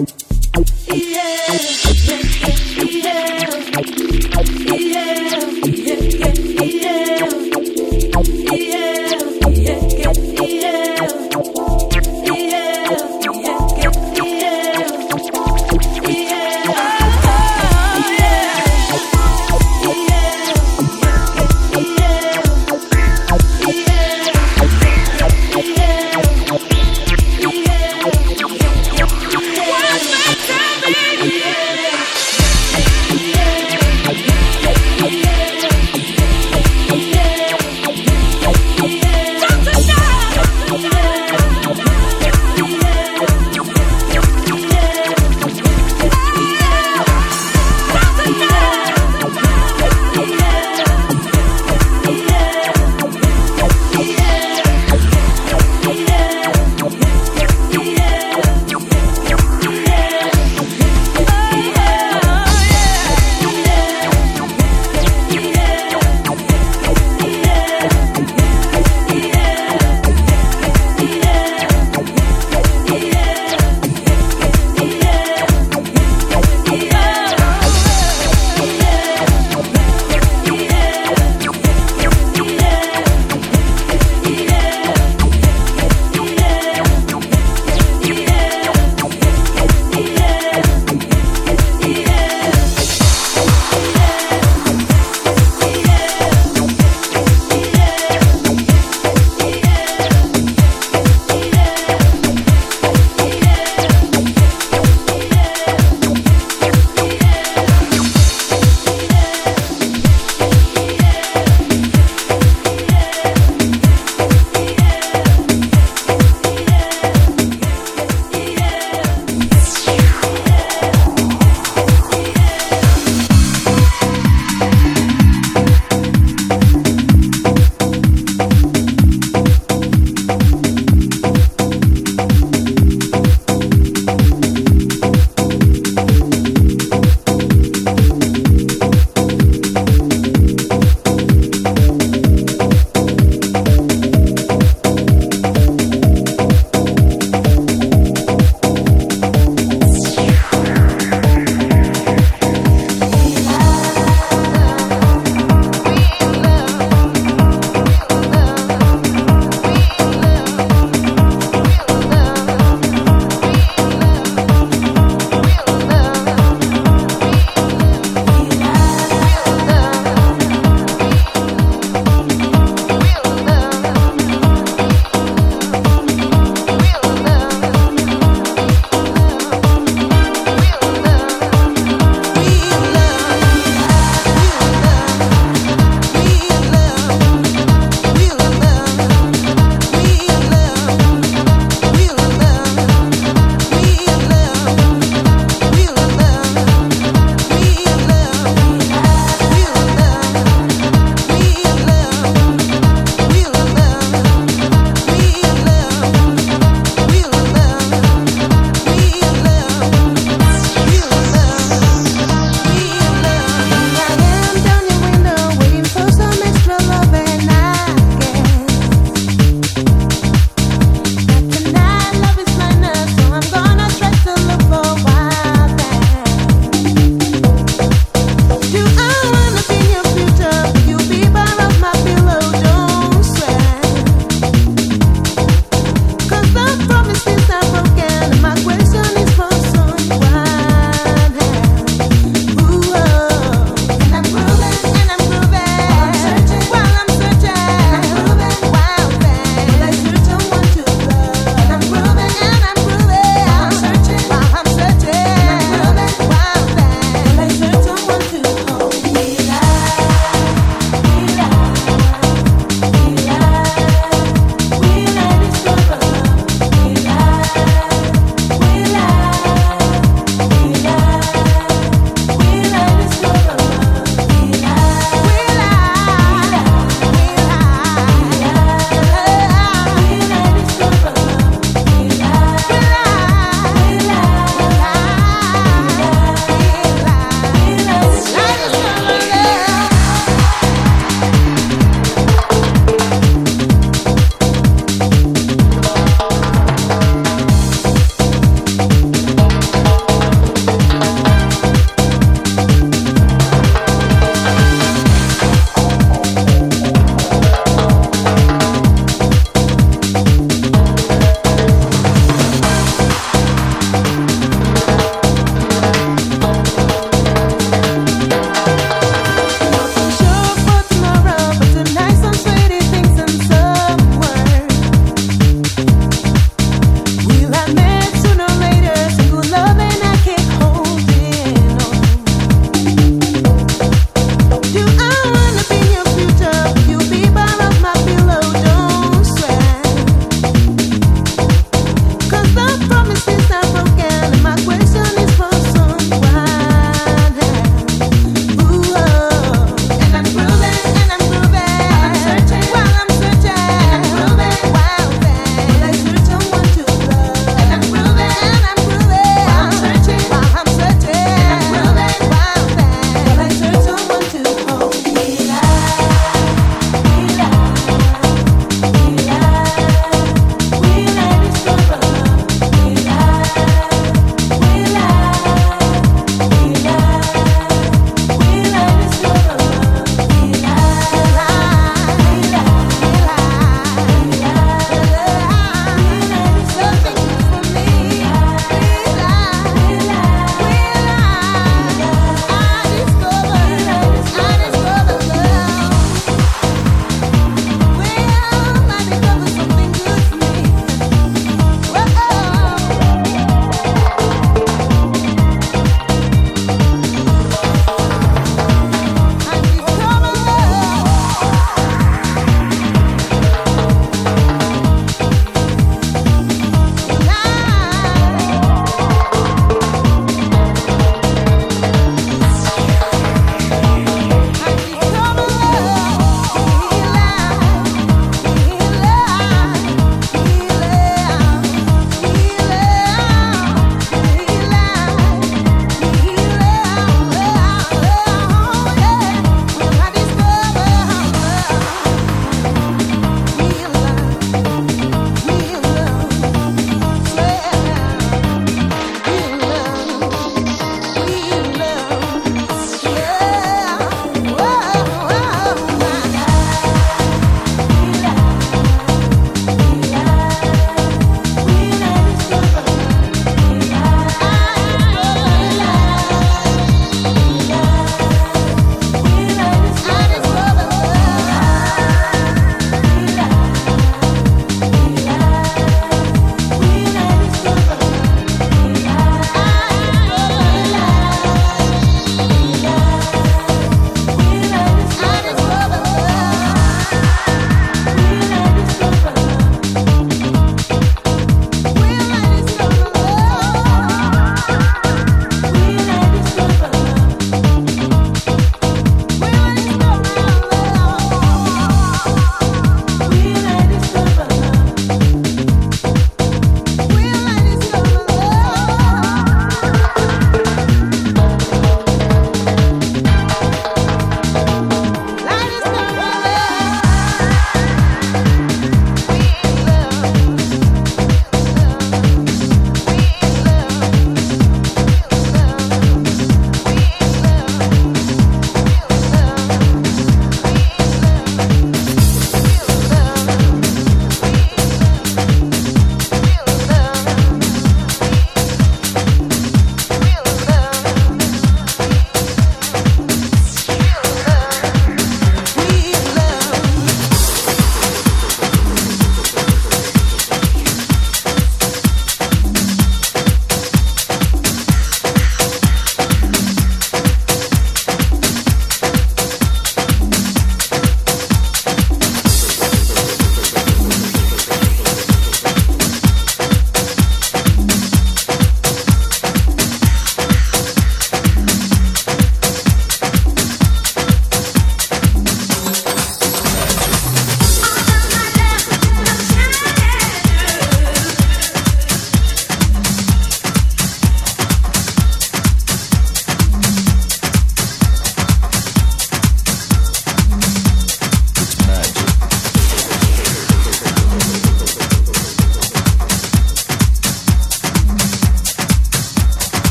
One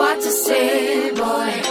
what to say, boy.